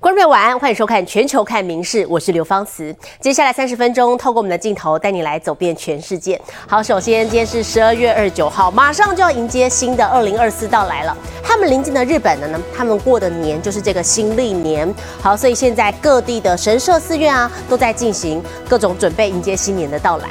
观众晚安，欢迎收看《全球看名事》，我是刘芳慈。接下来三十分钟，透过我们的镜头带你来走遍全世界。好，首先今天是十二月二十九号，马上就要迎接新的二零二四到来了。他们临近的日本呢，他们过的年就是这个新历年。好，所以现在各地的神社寺院啊，都在进行各种准备，迎接新年的到来。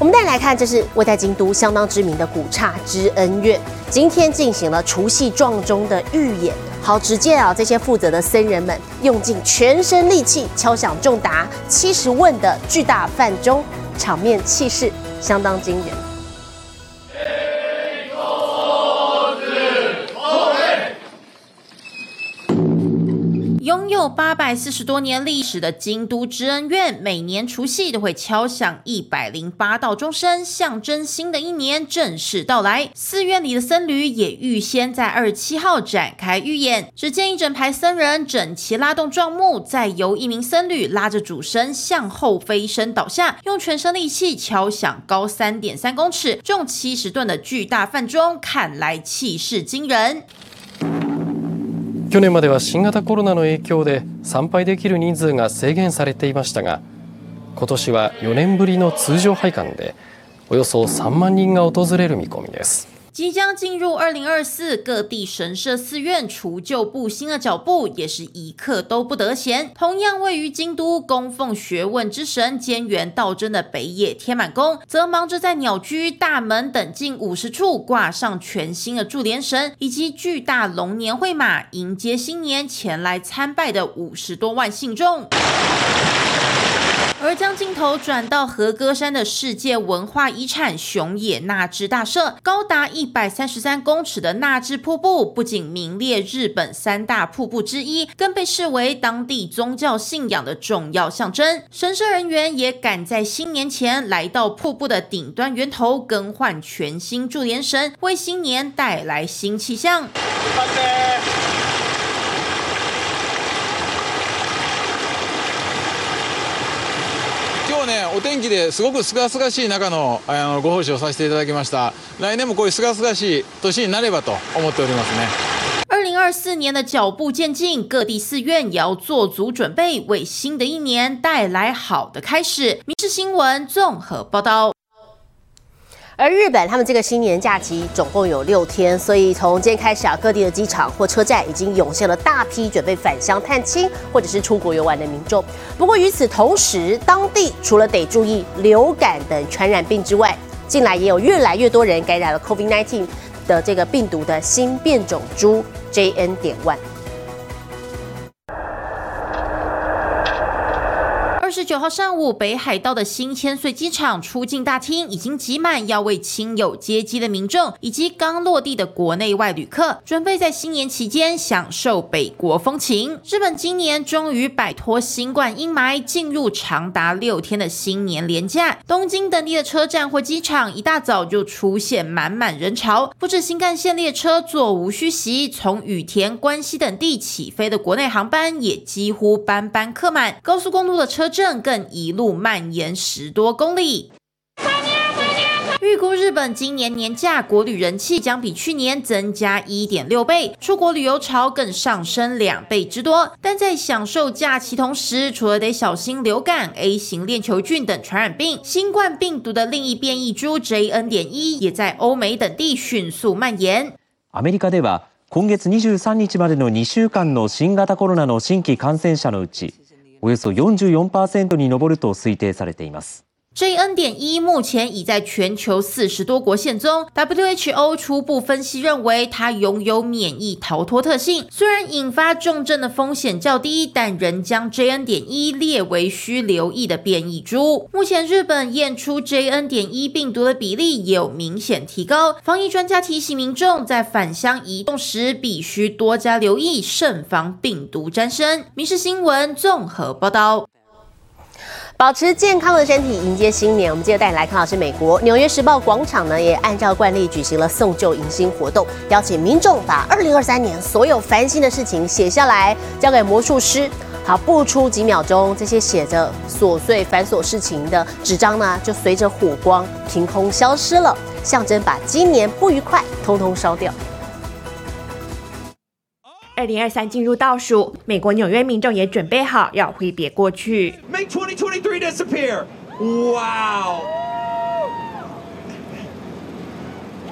我们再来看，这是位在京都相当知名的古刹之恩院，今天进行了除夕撞钟的预演。好，只见啊，这些负责的僧人们用尽全身力气敲响重达七十问的巨大饭钟，场面气势相当惊人。有八百四十多年历史的京都知恩院，每年除夕都会敲响一百零八道钟声，象征新的一年正式到来。寺院里的僧侣也预先在二十七号展开预演。只见一整排僧人整齐拉动撞木，再由一名僧侣拉着主身向后飞身倒下，用全身力气敲响高三点三公尺、重七十吨的巨大饭钟，看来气势惊人。去年までは新型コロナの影響で参拝できる人数が制限されていましたが今年は4年ぶりの通常拝観でおよそ3万人が訪れる見込みです。即将进入二零二四，各地神社寺院除旧布新的脚步也是一刻都不得闲。同样位于京都供奉学问之神兼元道真的北野天满宫，则忙着在鸟居、大门等近五十处挂上全新的柱联神，以及巨大龙年会马，迎接新年前来参拜的五十多万信众。而将镜头转到和歌山的世界文化遗产熊野那智大社，高达一百三十三公尺的那智瀑布，不仅名列日本三大瀑布之一，更被视为当地宗教信仰的重要象征。神社人员也赶在新年前来到瀑布的顶端源头，更换全新柱连神，为新年带来新气象。ねお天気ですごくすがすがしい中のあのご奉仕をさせていただきました来年もこういうすがすがしい年になればと思っておりますね二零二四年的脚步渐近，各地寺院也要做足准备，为新的一年带来好的开始。《民事新闻》综合报道。而日本他们这个新年假期总共有六天，所以从今天开始啊，各地的机场或车站已经涌现了大批准备返乡探亲或者是出国游玩的民众。不过与此同时，当地除了得注意流感等传染病之外，近来也有越来越多人感染了 COVID-19 的这个病毒的新变种株 JN. 点 one。九号上午，北海道的新千岁机场出境大厅已经挤满要为亲友接机的民众，以及刚落地的国内外旅客，准备在新年期间享受北国风情。日本今年终于摆脱新冠阴霾，进入长达六天的新年连假。东京等地的车站或机场一大早就出现满满人潮，不止新干线列车座无虚席，从羽田、关西等地起飞的国内航班也几乎班班客满，高速公路的车。阵更一路蔓延十多公里。预估日本今年年假国旅人气将比去年增加一点六倍，出国旅游潮更上升两倍之多。但在享受假期同时，除了得小心流感、A 型链球菌等传染病，新冠病毒的另一变异株 JN. 点一也在欧美等地迅速蔓延。アメリカでは今月二十三日までの2週間の新型コロナの新規感染者のうち。 およそ44%に上ると推定されています。JN. 点一目前已在全球四十多国现踪。WHO 初步分析认为，它拥有免疫逃脱特性，虽然引发重症的风险较低，但仍将 JN. 点一列为需留意的变异株。目前日本验出 JN. 点一病毒的比例也有明显提高。防疫专家提醒民众，在返乡移动时必须多加留意，慎防病毒沾身。民事新闻综合报道。保持健康的身体，迎接新年。我们接着带你来看到是美国《纽约时报》广场呢，也按照惯例举行了送旧迎新活动，邀请民众把二零二三年所有烦心的事情写下来，交给魔术师。好，不出几秒钟，这些写着琐碎繁琐事情的纸张呢，就随着火光凭空消失了，象征把今年不愉快通通烧掉。二零二三进入倒数，美国纽约民众也准备好要挥别过去。Make 2023 disappear. Wow.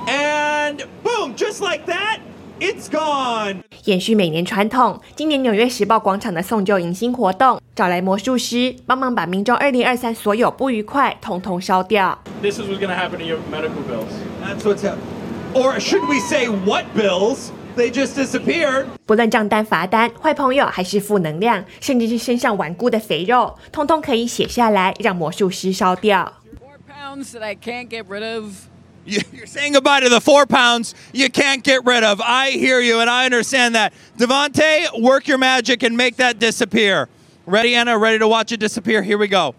And boom, just like that, it's gone. 延续每年传统，今年纽约时报广场的送旧迎新活动，找来魔术师帮忙把民众二零二三所有不愉快统统烧掉。This is what's going to happen to your medical bills. That's what's happened Or should we say what bills? They just disappeared. 不论账单、罚单、坏朋友还是负能量，甚至是身上顽固的肥肉，通通可以写下来，让魔术师烧掉。 Four pounds that I can't get rid of. You- You're saying goodbye to the four pounds you can't get rid of. I hear you and I understand that. Devontae, work your magic and make that disappear. Ready, Anna? Ready to watch it disappear? Here we go.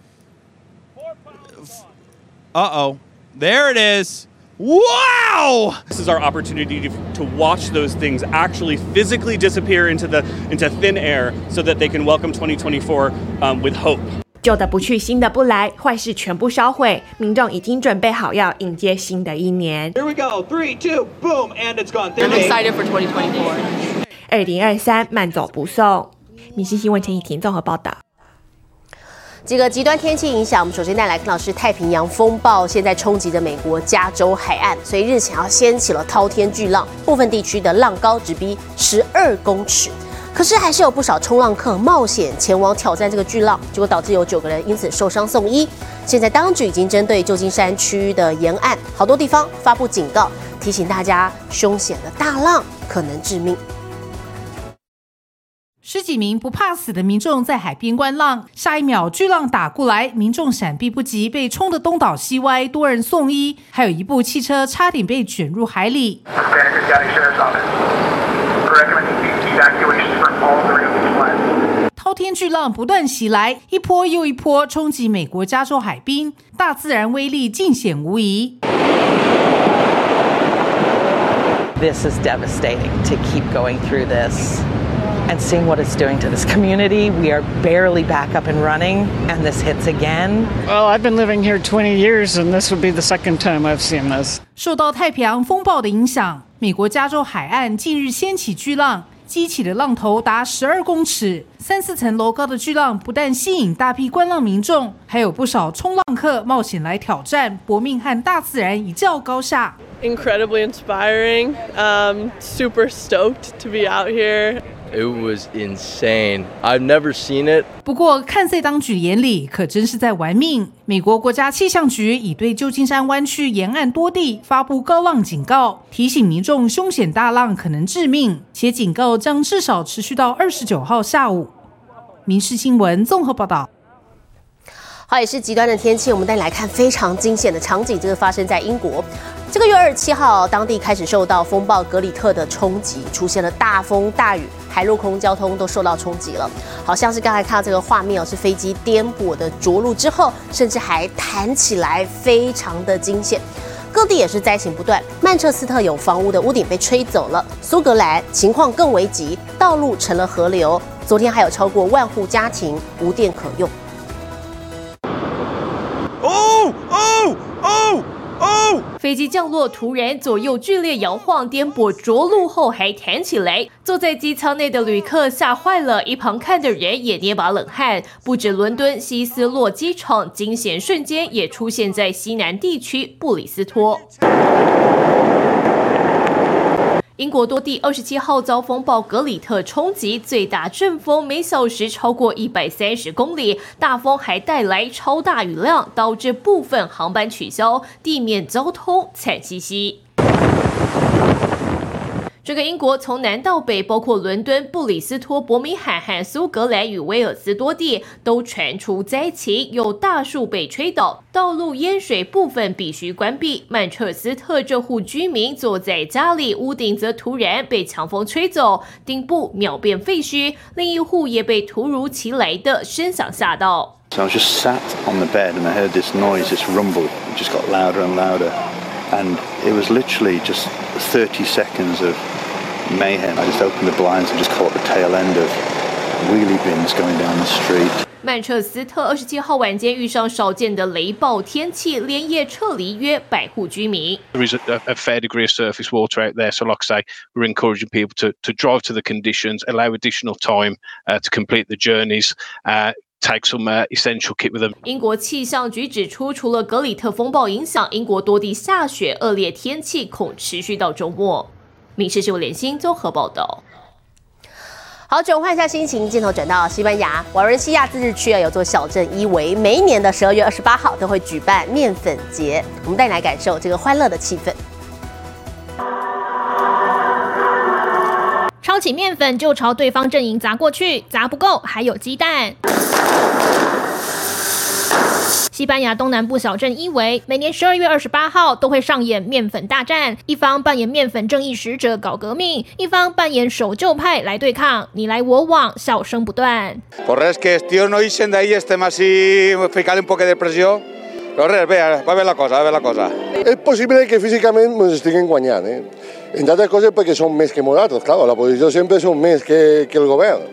Uh oh. There it is. Wow! This is our opportunity to, to watch those things actually physically disappear into the into thin air, so that they can welcome 2024 um, with hope. 旧的不去，新的不来，坏事全部烧毁，民众已经准备好要迎接新的一年。 Here we go. Three, two, boom, and it's gone. There I'm it is. excited for 2024. 二零二三慢走不送。米西新闻陈以婷综合报道。 几个极端天气影响，我们首先带来看到是太平洋风暴，现在冲击着美国加州海岸，所以日前要掀起了滔天巨浪，部分地区的浪高直逼十二公尺。可是还是有不少冲浪客冒险前往挑战这个巨浪，结果导致有九个人因此受伤送医。现在当局已经针对旧金山区域的沿岸好多地方发布警告，提醒大家凶险的大浪可能致命。十几名不怕死的民众在海边观浪，下一秒巨浪打过来，民众闪避不及，被冲得东倒西歪，多人送医，还有一部汽车差点被卷入海里。滔天巨浪不断袭来，一波又一波冲击美国加州海滨，大自然威力尽显无疑。This is devastating to keep going through this. and seeing what it's doing to this community. We are barely back up and running, and this hits again. Well, I've been living here 20 years, and this would be the second time I've seen this. 受到太平洋风暴的影响，美国加州海岸近日掀起巨浪，激起的浪头达十二公尺，三四层楼高的巨浪不但吸引大批观浪民众，还有不少冲浪客冒险来挑战，搏命和大自然一较高下。 incredibly inspiring. Um, super stoked to be out here. It was insane. I've never seen it. 不过，看在当局眼里，可真是在玩命。美国国家气象局已对旧金山湾区沿岸多地发布高浪警告，提醒民众凶险大浪可能致命，且警告将至少持续到二十九号下午。民事新闻综合报道。好，也是极端的天气，我们带你来看非常惊险的场景，这个发生在英国。这个月二十七号，当地开始受到风暴格里特的冲击，出现了大风大雨，海陆空交通都受到冲击了。好像是刚才看到这个画面哦，是飞机颠簸的着陆之后，甚至还弹起来，非常的惊险。各地也是灾情不断，曼彻斯特有房屋的屋顶被吹走了，苏格兰情况更危急，道路成了河流。昨天还有超过万户家庭无电可用。飞机降落突然左右剧烈摇晃，颠簸着陆后还弹起来，坐在机舱内的旅客吓坏了，一旁看的人也捏把冷汗。不止伦敦希斯洛机场惊险瞬间，也出现在西南地区布里斯托。英国多地二十七号遭风暴格里特冲击，最大阵风每小时超过一百三十公里，大风还带来超大雨量，导致部分航班取消，地面交通惨兮兮。这个英国从南到北，包括伦敦、布里斯托、伯明翰和苏格兰与威尔斯多地，都传出灾情，有大树被吹倒，道路淹水，部分必须关闭。曼彻斯特这户居民坐在家里，屋顶则突然被强风吹走，顶部秒变废墟；另一户也被突如其来的声响吓到。So I was just sat on the bed and I heard this noise, this rumble. It just got louder and louder. And it was literally just 30 seconds of mayhem. I just opened the blinds and just caught the tail end of wheelie bins going down the street. 曼彻斯特二十七号晚间遇上少见的雷暴天气，连夜撤离约百户居民。 There is a, a fair degree of surface water out there, so like I say, we're encouraging people to, to drive to the conditions, allow additional time uh, to complete the journeys, uh, take some uh, essential kit with them. 英国气象局指出，除了格里特风暴影响，英国多地下雪，恶劣天气恐持续到周末。民事新闻联新综合报道。好，转换一下心情，镜头转到西班牙瓦伦西亚自治区啊，有座小镇伊维，每一年的十二月二十八号都会举办面粉节，我们带你来感受这个欢乐的气氛。抄起面粉就朝对方阵营砸过去，砸不够还有鸡蛋。西班牙东南部小镇伊维，每年十二月二十八号都会上演面粉大战，一方扮演面粉正义使者搞革命，一方扮演守旧派来对抗，你来我往，笑声不断。 Por res que els tios no ixen d'ahí, estem així ficant un poc de pressió. Però res, bé, va bé la cosa, va bé la cosa. És possible que físicament ens estiguin guanyant, eh? Entre altres coses perquè són més que nosaltres, claro, la posició sempre són més que, que el govern.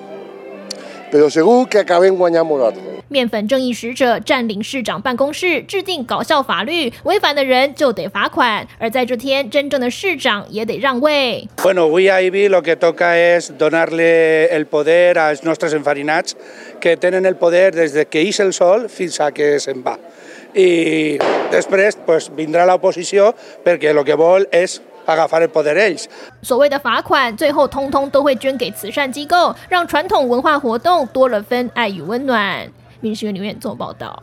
Però segur que acabem guanyant nosaltres. 面粉正义使者占领市长办公室，制定搞笑法律，违反的人就得罚款。而在这天，真正的市长也得让位。Bueno, avui a Ibi lo que toca es donar-li el poder als nostres enfarinats que tienen el poder des de que ix el sol fins a que se'n va. I després pues, vindrà la oposició perquè el que vol és agafar el poder ells. 所谓的罚款，最后通通都会捐给慈善机构，让传统文化活动多了分爱与温暖。民事院留言做报道。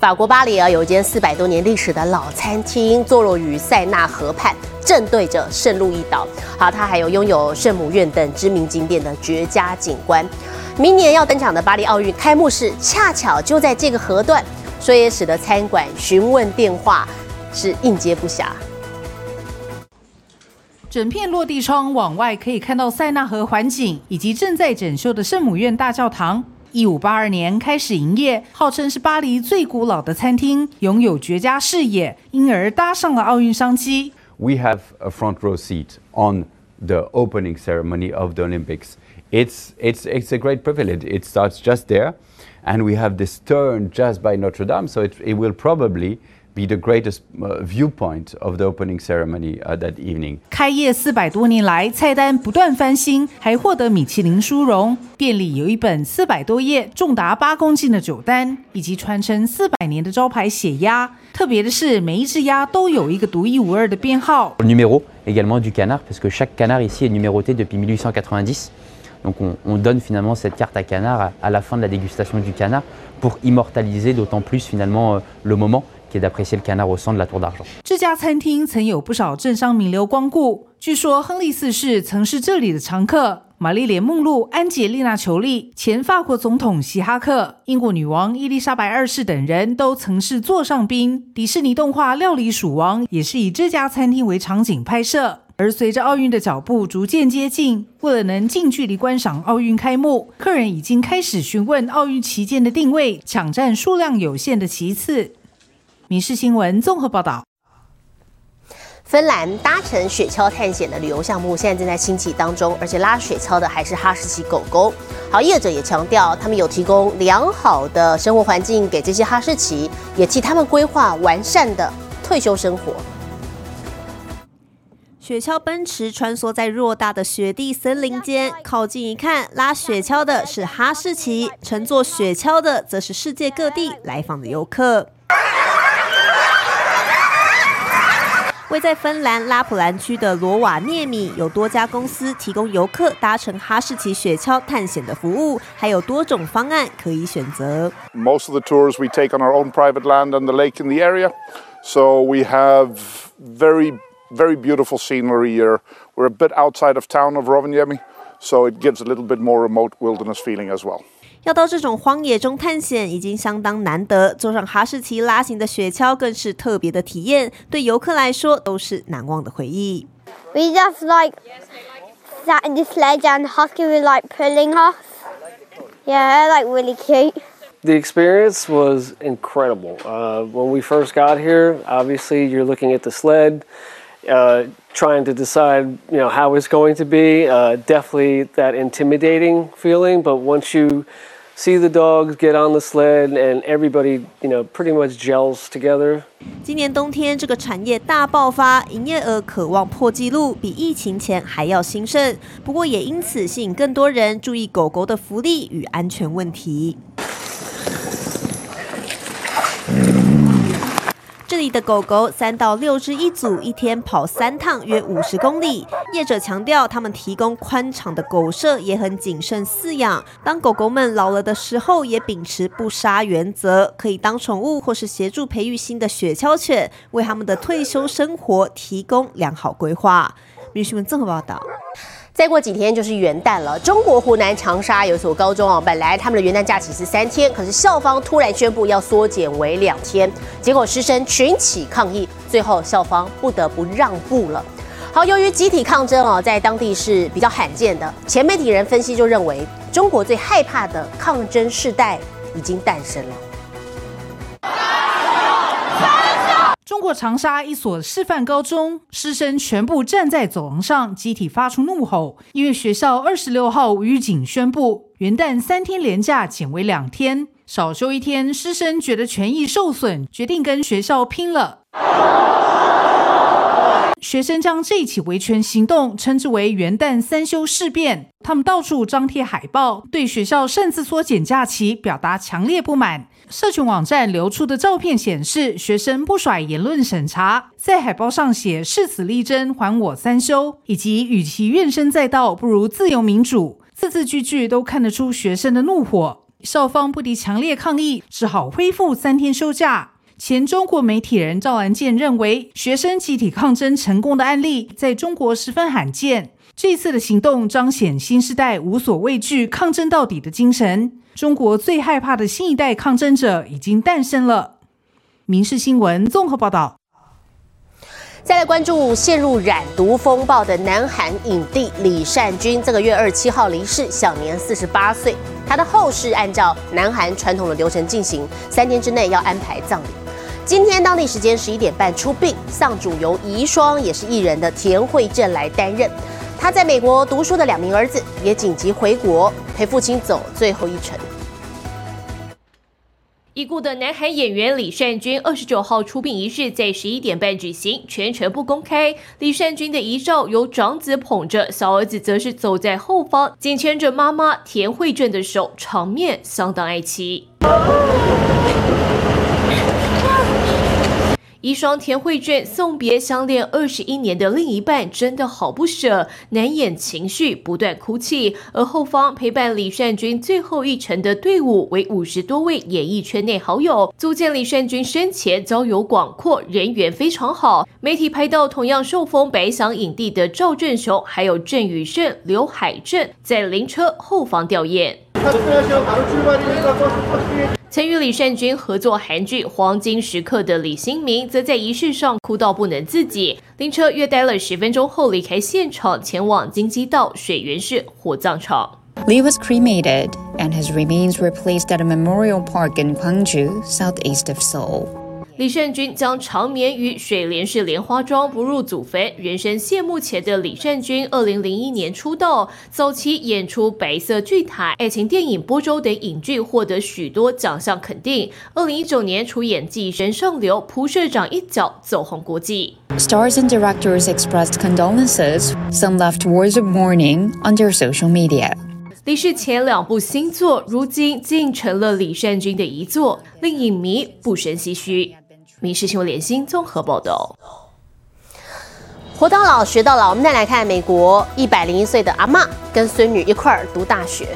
法国巴黎啊，有一间四百多年历史的老餐厅，坐落于塞纳河畔，正对着圣路易岛。好，它还有拥有圣母院等知名景点的绝佳景观。明年要登场的巴黎奥运开幕式，恰巧就在这个河段，所以也使得餐馆询问电话是应接不暇。整片落地窗往外可以看到塞纳河环景，以及正在整修的圣母院大教堂。一五八二年开始营业，号称是巴黎最古老的餐厅，拥有绝佳视野，因而搭上了奥运商机。 We have a front row seat on the opening ceremony of the Olympics. It's, it's, it's a great privilege. It starts just there, and we have this turn just by Notre Dame, so it, it will probably be the greatest uh, viewpoint of the opening ceremony uh, that evening. 开业四百多年来，菜单不断翻新，还获得米其林殊荣。店里有一本四百多页、重达八公斤的酒单，以及传承四百年的招牌血鸭。特别的是，每一只鸭都有一个独一无二的编号。Numéro également du canard, parce que chaque canard ici est numéroté depuis 1890. Donc on, on donne finalement cette carte à canard à, à la fin de la dégustation du canard pour immortaliser d'autant plus finalement euh, le moment qui est d'apprécier le canard au sang de la tour d'argent. 这家餐厅曾有不少政商名流光顾，据说亨利四世曾是这里的常客。玛丽莲·梦露、安吉丽娜·裘丽、前法国总统希哈克、英国女王伊丽莎白二世等人都曾是座上宾。迪士尼动画《料理鼠王》也是以这家餐厅为场景拍摄。而随着奥运的脚步逐渐接近，为了能近距离观赏奥运开幕，客人已经开始询问奥运旗舰的定位，抢占数量有限的旗次。民事新闻综合报道。芬兰搭乘雪橇探险的旅游项目现在正在兴起当中，而且拉雪橇的还是哈士奇狗狗。好，业者也强调，他们有提供良好的生活环境给这些哈士奇，也替他们规划完善的退休生活。雪橇奔驰穿梭在偌大的雪地森林间，靠近一看，拉雪橇的是哈士奇，乘坐雪橇的则是世界各地来访的游客。位在芬兰拉普兰区的罗瓦涅米有多家公司提供游客搭乘哈士奇雪橇探险的服务，还有多种方案可以选择。 Most of the tours we take on our own private land and the lake in the area, so we have very very beautiful scenery here. We're a bit outside of town of Rovaniemi, so it gives a little bit more remote wilderness feeling as well. 要到这种荒野中探险已经相当难得，坐上哈士奇拉行的雪橇更是特别的体验，对游客来说都是难忘的回忆。 We just like sat in the sledge and Husky was like pulling us. Yeah, like really cute. The experience was incredible. Uh, when we first got here, obviously you're looking at the sled, uh, trying to decide, you know, how it's going to be. Uh, definitely that intimidating feeling, but once you see the dogs get on the sled and everybody, you know, pretty much gels together. 今年冬天这个产业大爆发，营业额渴望破纪录，比疫情前还要兴盛。不过也因此吸引更多人注意狗狗的福利与安全问题。这里的狗狗三到六只一组，一天跑三趟，约五十公里。业者强调，他们提供宽敞的狗舍，也很谨慎饲养。当狗狗们老了的时候，也秉持不杀原则，可以当宠物或是协助培育新的雪橇犬，为他们的退休生活提供良好规划。女新闻综合报道。再过几天就是元旦了。中国湖南长沙有所高中啊，本来他们的元旦假期是三天，可是校方突然宣布要缩减为两天，结果师生群起抗议，最后校方不得不让步了。好，由于集体抗争哦，在当地是比较罕见的。前媒体人分析就认为，中国最害怕的抗争世代已经诞生了。中国长沙一所示范高中师生全部站在走廊上，集体发出怒吼，因为学校二十六号预警宣布元旦三天连假减为两天，少休一天，师生觉得权益受损，决定跟学校拼了。学生将这起维权行动称之为“元旦三休事变”，他们到处张贴海报，对学校擅自缩减假期表达强烈不满。社群网站流出的照片显示，学生不甩言论审查，在海报上写“誓死力争还我三休”，以及“与其怨声载道，不如自由民主”，字字句句都看得出学生的怒火。校方不敌强烈抗议，只好恢复三天休假。前中国媒体人赵兰健认为，学生集体抗争成功的案例在中国十分罕见。这次的行动彰显新时代无所畏惧、抗争到底的精神。中国最害怕的新一代抗争者已经诞生了。民事新闻综合报道。再来关注陷入染毒风暴的南韩影帝李善均，这个月二十七号离世，享年四十八岁。他的后事按照南韩传统的流程进行，三天之内要安排葬礼。今天当地时间十一点半出殡，丧主由遗孀也是艺人的田惠正来担任。他在美国读书的两名儿子也紧急回国陪父亲走最后一程。已故的南韩演员李善均二十九号出殡仪式在十一点半举行，全程不公开。李善均的遗照由长子捧着，小儿子则是走在后方，紧牵着妈妈田惠正的手，场面相当哀戚。一双田惠卷送别相恋二十一年的另一半，真的好不舍，难掩情绪，不断哭泣。而后方陪伴李善均最后一程的队伍为五十多位演艺圈内好友，足见李善均生前交友广阔，人缘非常好。媒体拍到同样受封白想影帝的赵振雄，还有郑宇盛、刘海镇在灵车后方吊唁。曾与李善均合作韩剧《黄金时刻》的李新民，则在仪式上哭到不能自己。灵车约待了十分钟后离开现场，前往京畿道水源市火葬场。Lee was cremated, and his remains were placed at a memorial park in Gwangju, southeast of Seoul. 李善均将长眠于水莲市莲花庄，不入祖坟。人生谢幕前的李善均，二零零一年出道，早期演出《白色巨塔》、爱情电影《波州》等影剧，获得许多奖项肯定。二零一九年出演《寄生上流》，蒲社长一角走红国际。Stars and directors expressed condolences. Some left words of mourning on their social media. 离世前两部新作，如今竟成了李善均的遗作，令影迷不胜唏嘘。民事新闻联新综合报道。活到老学到老，我们再来看美国一百零一岁的阿妈跟孙女一块儿读大学。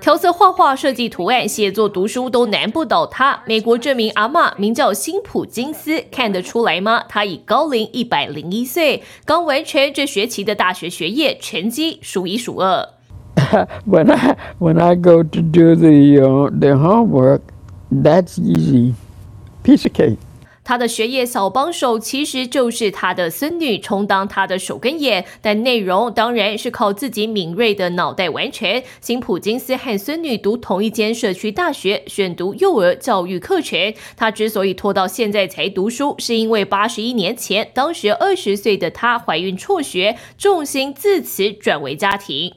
调色、画画、设计图案、写作、读书都难不倒她。美国这名阿妈名叫辛普金斯，看得出来吗？她已高龄一百零一岁，刚完成这学期的大学学业，成绩数一数二。when I when I go to do the uh, the homework. That's easy. Piece of cake. 他的学业小帮手其实就是他的孙女，充当他的手跟眼，但内容当然是靠自己敏锐的脑袋完成。辛普金斯和孙女读同一间社区大学，选读幼儿教育课程。他之所以拖到现在才读书，是因为八十一年前，当时二十岁的他怀孕辍学，重心自此转为家庭。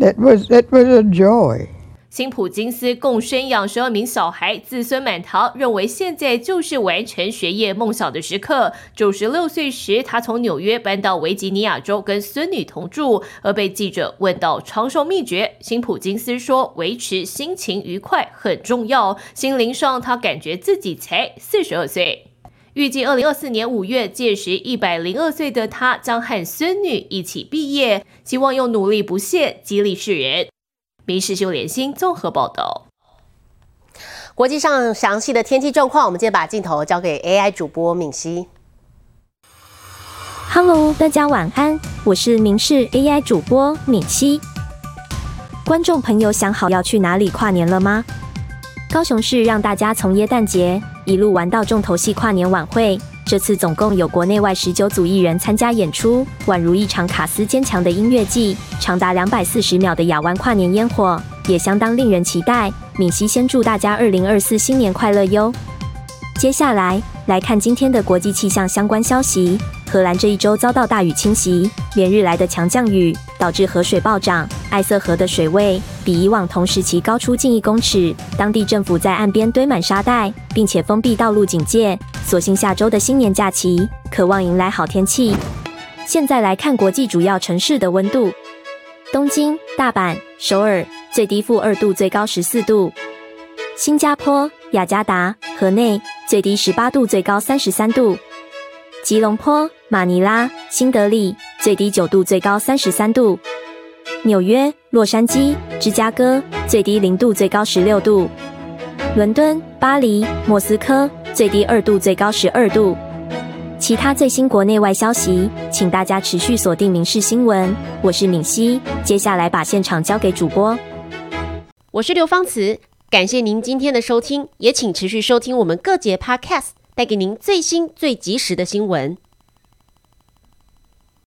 That was that was a joy. 辛普金斯共生养十二名小孩，子孙满堂，认为现在就是完成学业梦想的时刻。九十六岁时，他从纽约搬到维吉尼亚州，跟孙女同住。而被记者问到长寿秘诀，辛普金斯说：“维持心情愉快很重要。心灵上，他感觉自己才四十二岁。”预计二零二四年五月，届时一百零二岁的他将和孙女一起毕业，希望用努力不懈激励世人。民事修连心综合报道。国际上详细的天气状况，我们今天把镜头交给 AI 主播敏熙。Hello，大家晚安，我是民事 AI 主播敏熙。观众朋友想好要去哪里跨年了吗？高雄市让大家从耶诞节一路玩到重头戏跨年晚会。这次总共有国内外十九组艺人参加演出，宛如一场卡斯坚强的音乐季。长达两百四十秒的亚湾跨年烟火也相当令人期待。敏熙先祝大家二零二四新年快乐哟！接下来来看今天的国际气象相关消息。荷兰这一周遭到大雨侵袭，连日来的强降雨导致河水暴涨，艾瑟河的水位比以往同时期高出近一公尺。当地政府在岸边堆满沙袋，并且封闭道路警戒。所幸下周的新年假期，渴望迎来好天气。现在来看国际主要城市的温度：东京、大阪、首尔，最低负二度，最高十四度；新加坡、雅加达、河内，最低十八度，最高三十三度；吉隆坡。马尼拉、新德里最低九度，最高三十三度；纽约、洛杉矶、芝加哥最低零度，最高十六度；伦敦、巴黎、莫斯科最低二度，最高十二度。其他最新国内外消息，请大家持续锁定《民事新闻》。我是敏熙，接下来把现场交给主播。我是刘芳慈，感谢您今天的收听，也请持续收听我们各节 Podcast，带给您最新最及时的新闻。